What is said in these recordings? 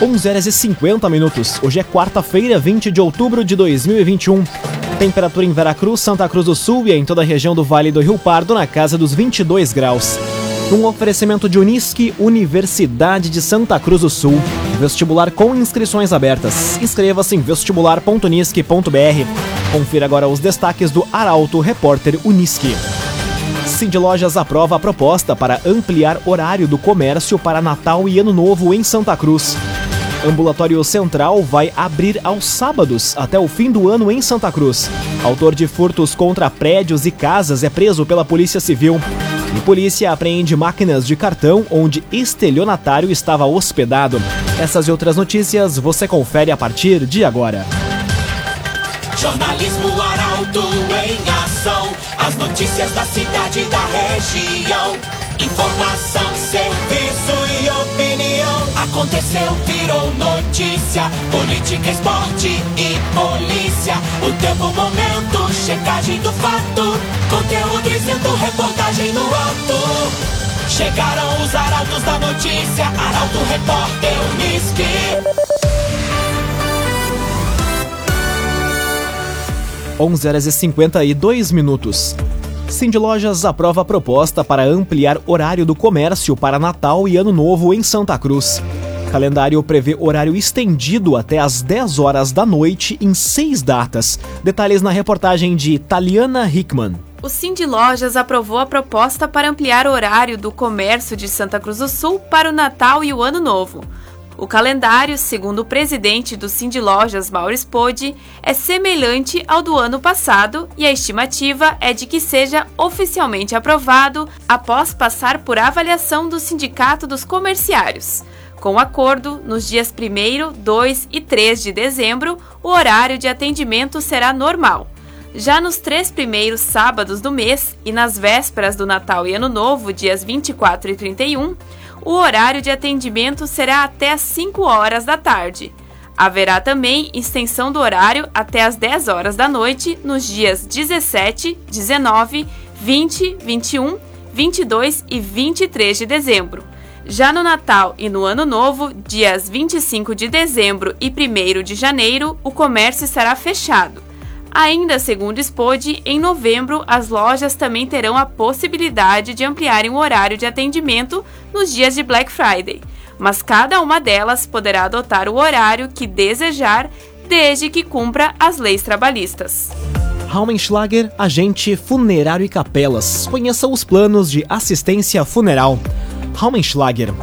11 horas e 50 minutos. Hoje é quarta-feira, 20 de outubro de 2021. Temperatura em Veracruz, Santa Cruz do Sul e em toda a região do Vale do Rio Pardo na casa dos 22 graus. Um oferecimento de Unisque, Universidade de Santa Cruz do Sul. Vestibular com inscrições abertas. Inscreva-se em vestibular.unisque.br. Confira agora os destaques do Arauto Repórter Unisque. Cindy Lojas aprova a proposta para ampliar horário do comércio para Natal e Ano Novo em Santa Cruz. Ambulatório Central vai abrir aos sábados até o fim do ano em Santa Cruz. Autor de furtos contra prédios e casas é preso pela Polícia Civil. E polícia apreende máquinas de cartão onde estelionatário estava hospedado. Essas e outras notícias você confere a partir de agora. Jornalismo Arauto em ação. As notícias da cidade e da região. Informação. Aconteceu, virou notícia. Política, esporte e polícia. O tempo, momento, checagem do fato. Conteúdo dizendo, reportagem no ato. Chegaram os arautos da notícia. Arauto, repórter, Unisque. 11 horas e 52 minutos. Cindy Lojas aprova a proposta para ampliar horário do comércio para Natal e Ano Novo em Santa Cruz. Calendário prevê horário estendido até às 10 horas da noite em seis datas. Detalhes na reportagem de Taliana Hickman. O Cindy Lojas aprovou a proposta para ampliar o horário do comércio de Santa Cruz do Sul para o Natal e o Ano Novo. O calendário, segundo o presidente do Cindy Lojas, Maurício Podi, é semelhante ao do ano passado e a estimativa é de que seja oficialmente aprovado após passar por avaliação do Sindicato dos Comerciários. Com acordo, nos dias 1, 2 e 3 de dezembro, o horário de atendimento será normal. Já nos três primeiros sábados do mês e nas vésperas do Natal e Ano Novo, dias 24 e 31, o horário de atendimento será até às 5 horas da tarde. Haverá também extensão do horário até às 10 horas da noite nos dias 17, 19, 20, 21, 22 e 23 de dezembro. Já no Natal e no Ano Novo, dias 25 de dezembro e 1 de janeiro, o comércio estará fechado. Ainda segundo Spode, em novembro as lojas também terão a possibilidade de ampliarem o horário de atendimento nos dias de Black Friday, mas cada uma delas poderá adotar o horário que desejar, desde que cumpra as leis trabalhistas. Raumenschlager, agente funerário e capelas. Conheça os planos de assistência funeral. Raumenschlager.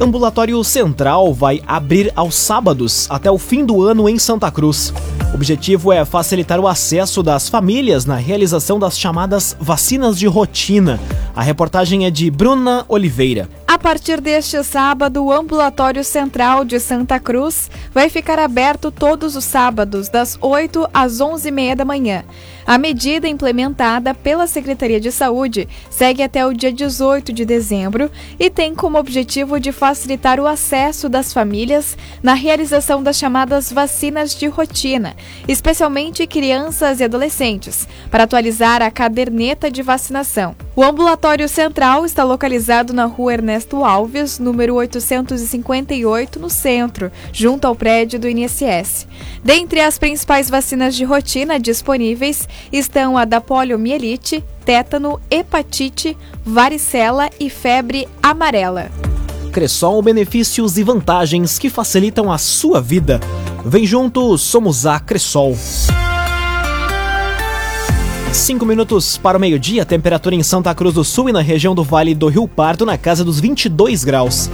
Ambulatório Central vai abrir aos sábados até o fim do ano em Santa Cruz. O objetivo é facilitar o acesso das famílias na realização das chamadas vacinas de rotina. A reportagem é de Bruna Oliveira. A partir deste sábado, o Ambulatório Central de Santa Cruz vai ficar aberto todos os sábados, das 8 às 11h30 da manhã. A medida implementada pela Secretaria de Saúde segue até o dia 18 de dezembro e tem como objetivo de facilitar o acesso das famílias na realização das chamadas vacinas de rotina, especialmente crianças e adolescentes, para atualizar a caderneta de vacinação. O ambulatório central está localizado na rua Ernesto Alves, número 858, no centro, junto ao prédio do INSS. Dentre as principais vacinas de rotina disponíveis estão a da poliomielite, tétano, hepatite, varicela e febre amarela. Cressol benefícios e vantagens que facilitam a sua vida. Vem junto, somos a Cressol. Cinco minutos para o meio-dia, temperatura em Santa Cruz do Sul e na região do Vale do Rio Pardo na casa dos 22 graus.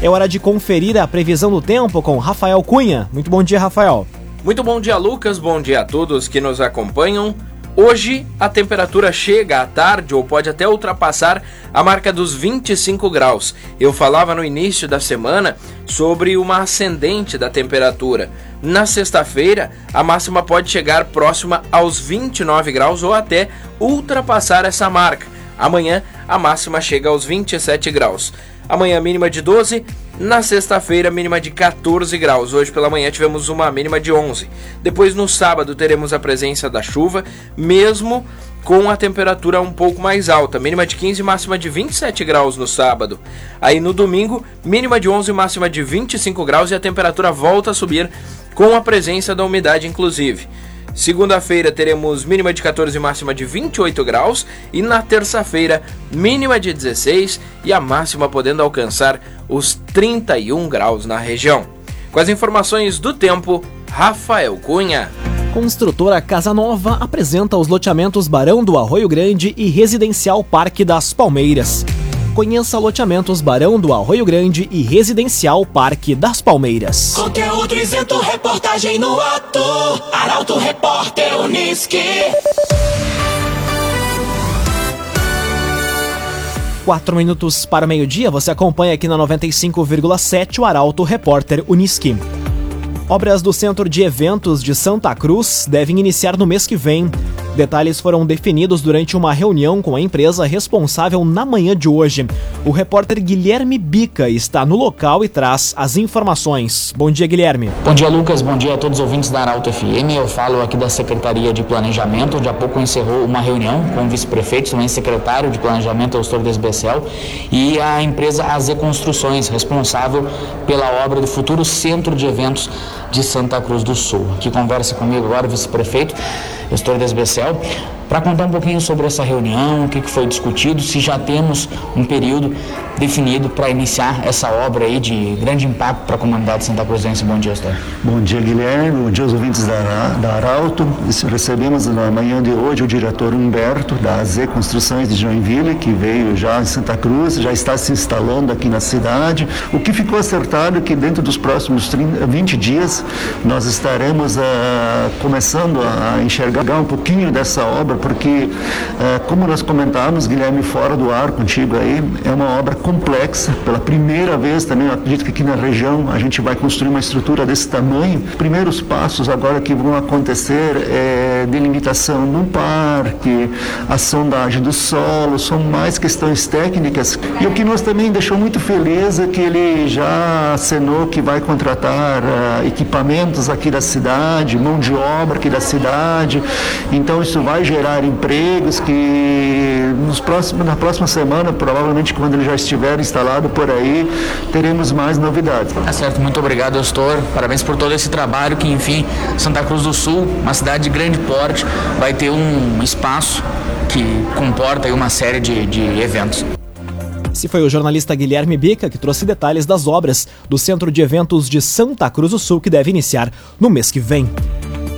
É hora de conferir a previsão do tempo com Rafael Cunha. Muito bom dia, Rafael. Muito bom dia, Lucas. Bom dia a todos que nos acompanham. Hoje a temperatura chega à tarde ou pode até ultrapassar a marca dos 25 graus. Eu falava no início da semana sobre uma ascendente da temperatura. Na sexta-feira, a máxima pode chegar próxima aos 29 graus ou até ultrapassar essa marca. Amanhã, a máxima chega aos 27 graus. Amanhã, mínima de 12, na sexta-feira, mínima de 14 graus. Hoje pela manhã tivemos uma mínima de 11. Depois, no sábado, teremos a presença da chuva, mesmo com a temperatura um pouco mais alta, mínima de 15 máxima de 27 graus no sábado. Aí no domingo, mínima de 11 máxima de 25 graus e a temperatura volta a subir com a presença da umidade inclusive. Segunda-feira teremos mínima de 14 e máxima de 28 graus e na terça-feira mínima de 16 e a máxima podendo alcançar os 31 graus na região. Com as informações do tempo, Rafael Cunha. Construtora Casa Nova apresenta os loteamentos Barão do Arroio Grande e Residencial Parque das Palmeiras. Conheça loteamentos Barão do Arroio Grande e Residencial Parque das Palmeiras. Conteúdo isento, reportagem no ato. Arauto Repórter Uniski. Quatro minutos para o meio-dia, você acompanha aqui na 95,7 o Arauto Repórter Uniski. Obras do Centro de Eventos de Santa Cruz devem iniciar no mês que vem. Detalhes foram definidos durante uma reunião com a empresa responsável na manhã de hoje. O repórter Guilherme Bica está no local e traz as informações. Bom dia, Guilherme. Bom dia, Lucas. Bom dia a todos os ouvintes da Arauto FM. Eu falo aqui da Secretaria de Planejamento, onde há pouco encerrou uma reunião com o vice-prefeito, também secretário de Planejamento, Eustor Desbecel, e a empresa AZ Construções, responsável pela obra do futuro Centro de Eventos de Santa Cruz do Sul. Que conversa comigo agora o vice-prefeito, Eustor Desbecel, para contar um pouquinho sobre essa reunião, o que foi discutido, se já temos um período definido para iniciar essa obra aí de grande impacto para a comunidade Santa Cruzense. Bom dia, Estor. Bom dia, Guilherme. Bom dia aos ouvintes da, da Arauto. Recebemos na manhã de hoje o diretor Humberto, da AZ Construções de Joinville, que veio já em Santa Cruz, já está se instalando aqui na cidade. O que ficou acertado é que dentro dos próximos 30, 20 dias nós estaremos uh, começando a enxergar um pouquinho dessa obra, porque, uh, como nós comentávamos, Guilherme, fora do ar contigo aí, é uma obra complexa. Pela primeira vez também, acredito que aqui na região a gente vai construir uma estrutura desse tamanho. Primeiros passos agora que vão acontecer é delimitação no parque, a sondagem do solo, são mais questões técnicas. E o que nós também deixou muito feliz é que ele já acenou que vai contratar uh, equipamentos aqui da cidade, mão de obra aqui da cidade. Então isso vai gerar empregos que nos próximos, na próxima semana, provavelmente quando ele já estiver instalado por aí, teremos mais novidades. Tá certo, muito obrigado, Astor. Parabéns por todo esse trabalho que, enfim, Santa Cruz do Sul, uma cidade de grande porte, vai ter um espaço que comporta uma série de, de eventos. Esse foi o jornalista Guilherme Bica que trouxe detalhes das obras do Centro de Eventos de Santa Cruz do Sul que deve iniciar no mês que vem.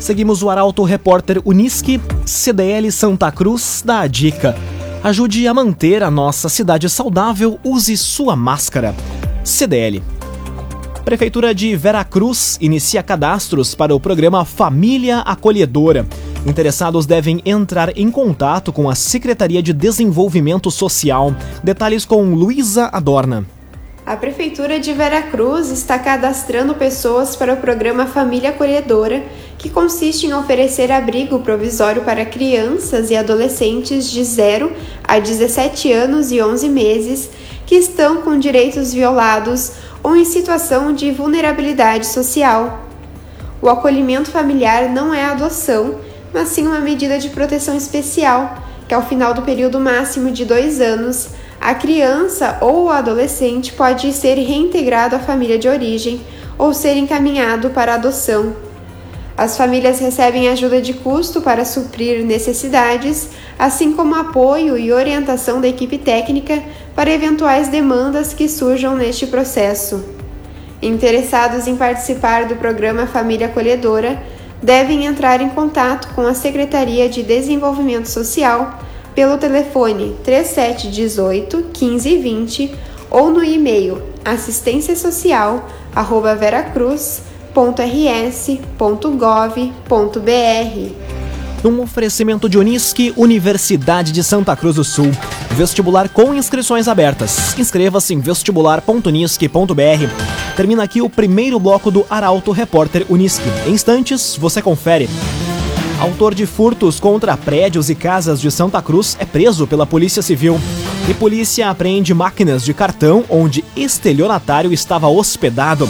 Seguimos o Arauto Repórter Unisque, CDL Santa Cruz, da a dica. Ajude a manter a nossa cidade saudável, use sua máscara. CDL. Prefeitura de Veracruz inicia cadastros para o programa Família Acolhedora. Interessados devem entrar em contato com a Secretaria de Desenvolvimento Social. Detalhes com Luísa Adorna. A Prefeitura de Veracruz está cadastrando pessoas para o programa Família Acolhedora, que consiste em oferecer abrigo provisório para crianças e adolescentes de 0 a 17 anos e 11 meses que estão com direitos violados ou em situação de vulnerabilidade social. O acolhimento familiar não é adoção, mas sim uma medida de proteção especial, que ao final do período máximo de dois anos a criança ou o adolescente pode ser reintegrado à família de origem ou ser encaminhado para adoção. As famílias recebem ajuda de custo para suprir necessidades, assim como apoio e orientação da equipe técnica para eventuais demandas que surjam neste processo. Interessados em participar do programa Família Acolhedora devem entrar em contato com a Secretaria de Desenvolvimento Social pelo telefone 3718 1520 ou no e-mail assistenciasocial@veracruz.rs.gov.br. Um oferecimento de Unisque, Universidade de Santa Cruz do Sul. Vestibular com inscrições abertas. Inscreva-se em vestibular.unisque.br. Termina aqui o primeiro bloco do Arauto Repórter Unisque. Em instantes, você confere. Autor de furtos contra prédios e casas de Santa Cruz é preso pela Polícia Civil. E polícia apreende máquinas de cartão onde estelionatário estava hospedado.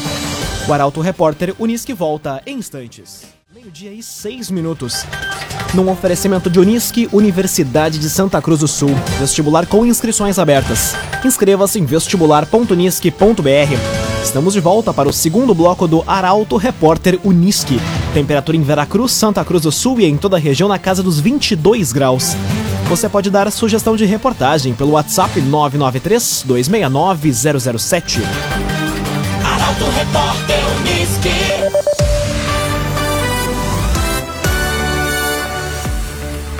O Arauto Repórter Unisque volta em instantes. Meio-dia e seis minutos. Num oferecimento de Unisque, Universidade de Santa Cruz do Sul. Vestibular com inscrições abertas. Inscreva-se em vestibular.unisque.br. Estamos de volta para o segundo bloco do Arauto Repórter Unisque. Temperatura em Veracruz, Santa Cruz do Sul e em toda a região na casa dos 22 graus. Você pode dar sugestão de reportagem pelo WhatsApp 993 269 007. Arauto Repórter Unisque.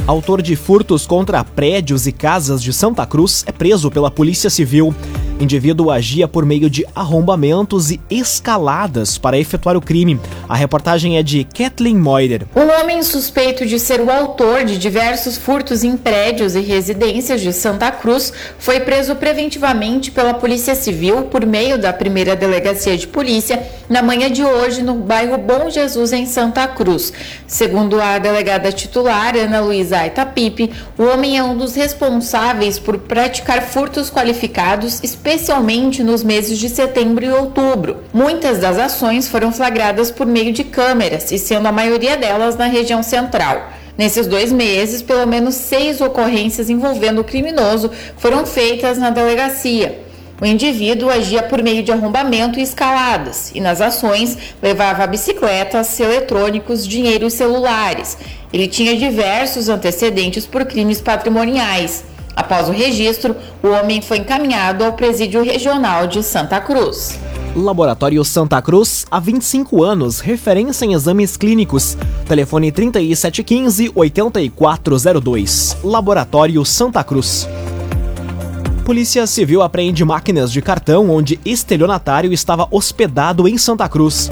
Autor de furtos contra prédios e casas de Santa Cruz é preso pela Polícia Civil. Indivíduo agia por meio de arrombamentos e escaladas para efetuar o crime. A reportagem é de Kathleen Moider. Um homem suspeito de ser o autor de diversos furtos em prédios e residências de Santa Cruz foi preso preventivamente pela Polícia Civil por meio da primeira delegacia de polícia na manhã de hoje no bairro Bom Jesus, em Santa Cruz. Segundo a delegada titular, Ana Luísa Itapipe, o homem é um dos responsáveis por praticar furtos qualificados, especialmente nos meses de setembro e outubro. Muitas das ações foram flagradas por meio de câmeras, e sendo a maioria delas na região central. Nesses dois meses, pelo menos seis ocorrências envolvendo o criminoso foram feitas na delegacia. O indivíduo agia por meio de arrombamento e escaladas, e nas ações levava bicicletas, eletrônicos, dinheiro e celulares. Ele tinha diversos antecedentes por crimes patrimoniais. Após o registro, o homem foi encaminhado ao Presídio Regional de Santa Cruz. Laboratório Santa Cruz, há 25 anos, referência em exames clínicos. Telefone 3715-8402. Laboratório Santa Cruz. Polícia Civil apreende máquinas de cartão onde estelionatário estava hospedado em Santa Cruz.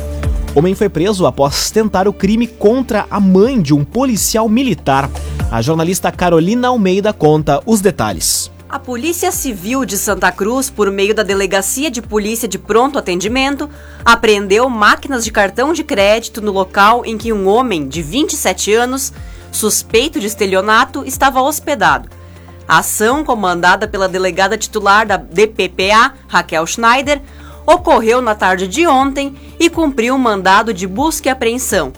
Homem foi preso após tentar o crime contra a mãe de um policial militar. A jornalista Carolina Almeida conta os detalhes. A Polícia Civil de Santa Cruz, por meio da Delegacia de Polícia de Pronto Atendimento, apreendeu máquinas de cartão de crédito no local em que um homem de 27 anos, suspeito de estelionato, estava hospedado. A ação, comandada pela delegada titular da DPPA, Raquel Schneider, ocorreu na tarde de ontem e cumpriu um mandado de busca e apreensão.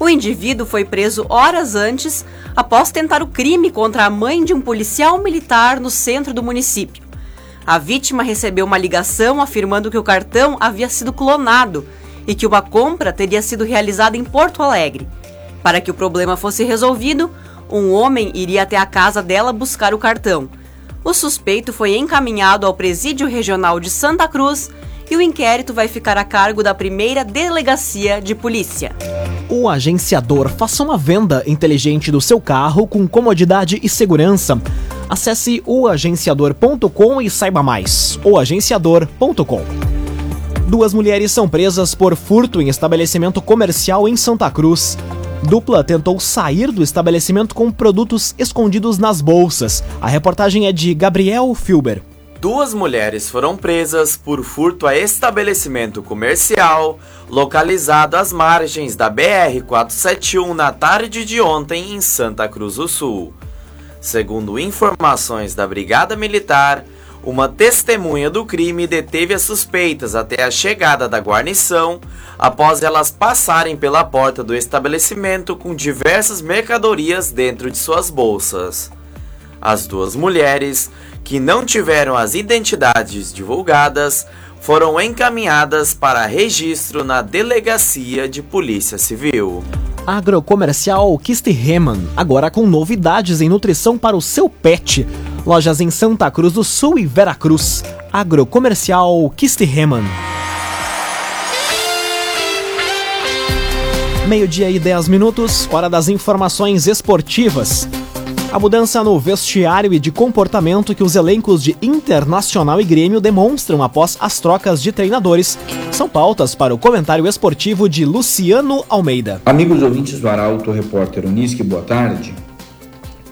O indivíduo foi preso horas antes, após tentar o crime contra a mãe de um policial militar no centro do município. A vítima recebeu uma ligação afirmando que o cartão havia sido clonado e que uma compra teria sido realizada em Porto Alegre. Para que o problema fosse resolvido, um homem iria até a casa dela buscar o cartão. O suspeito foi encaminhado ao Presídio Regional de Santa Cruz e o inquérito vai ficar a cargo da primeira delegacia de polícia. O agenciador faça uma venda inteligente do seu carro com comodidade e segurança. Acesse oagenciador.com e saiba mais. oagenciador.com. Duas mulheres são presas por furto em estabelecimento comercial em Santa Cruz. Dupla tentou sair do estabelecimento com produtos escondidos nas bolsas. A reportagem é de Gabriel Filber. Duas mulheres foram presas por furto a estabelecimento comercial localizado às margens da BR-471 na tarde de ontem em Santa Cruz do Sul. Segundo informações da Brigada Militar, uma testemunha do crime deteve as suspeitas até a chegada da guarnição, após elas passarem pela porta do estabelecimento com diversas mercadorias dentro de suas bolsas. As duas mulheres, que não tiveram as identidades divulgadas, foram encaminhadas para registro na Delegacia de Polícia Civil. Agrocomercial Kistiheman, agora com novidades em nutrição para o seu pet. Lojas em Santa Cruz do Sul e Veracruz. Agrocomercial Kistiheman. Meio-dia e 10 minutos, hora das informações esportivas. A mudança no vestiário e de comportamento que os elencos de Internacional e Grêmio demonstram após as trocas de treinadores são pautas para o comentário esportivo de Luciano Almeida. Amigos ouvintes do Arauto, repórter Unisque, boa tarde.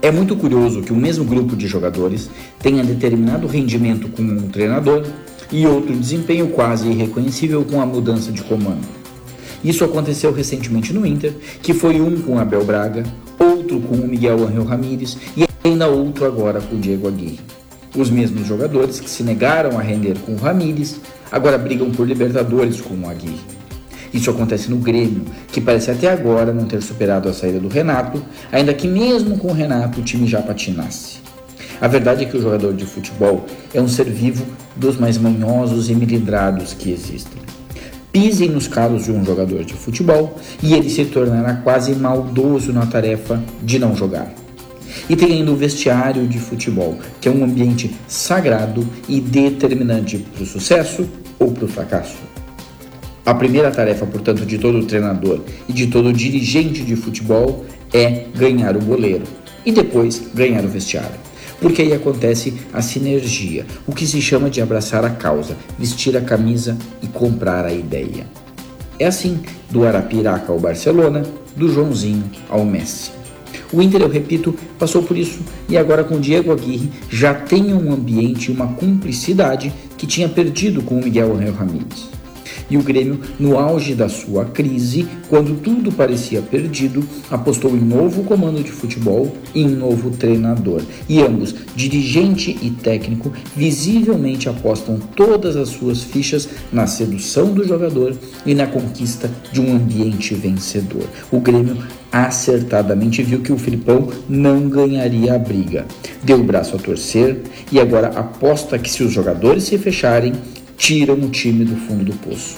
É muito curioso que o mesmo grupo de jogadores tenha determinado rendimento com um treinador e outro desempenho quase irreconhecível com a mudança de comando. Isso aconteceu recentemente no Inter, que foi um com Abel Braga, outro com o Miguel Angel Ramírez e ainda outro agora com o Diego Aguirre. Os mesmos jogadores que se negaram a render com o Ramírez agora brigam por Libertadores com o Aguirre. Isso acontece no Grêmio, que parece até agora não ter superado a saída do Renato, ainda que mesmo com o Renato o time já patinasse. A verdade é que o jogador de futebol é um ser vivo dos mais manhosos e melindrados que existem. Pisem nos calos de um jogador de futebol e ele se tornará quase maldoso na tarefa de não jogar. E tem ainda o vestiário de futebol, que é um ambiente sagrado e determinante para o sucesso ou para o fracasso. A primeira tarefa, portanto, de todo treinador e de todo dirigente de futebol é ganhar o goleiro e depois ganhar o vestiário. Porque aí acontece a sinergia, o que se chama de abraçar a causa, vestir a camisa e comprar a ideia. É assim do Arapiraca ao Barcelona, do Joãozinho ao Messi. O Inter, eu repito, passou por isso e agora com Diego Aguirre já tem um ambiente e uma cumplicidade que tinha perdido com o Miguel Angel Ramírez. E o Grêmio, no auge da sua crise, quando tudo parecia perdido, apostou em novo comando de futebol e em novo treinador. E ambos, dirigente e técnico, visivelmente apostam todas as suas fichas na sedução do jogador e na conquista de um ambiente vencedor. O Grêmio acertadamente viu que o Filipão não ganharia a briga. Deu o braço a torcer e agora aposta que se os jogadores se fecharem, tiram o time do fundo do poço.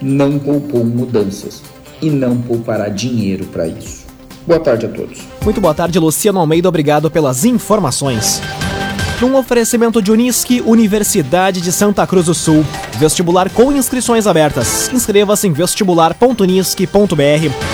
Não poupou mudanças e não poupará dinheiro para isso. Boa tarde a todos. Muito boa tarde, Luciano Almeida. Obrigado pelas informações. Num oferecimento de Unisque, Universidade de Santa Cruz do Sul. Vestibular com inscrições abertas. Inscreva-se em vestibular.unisque.br.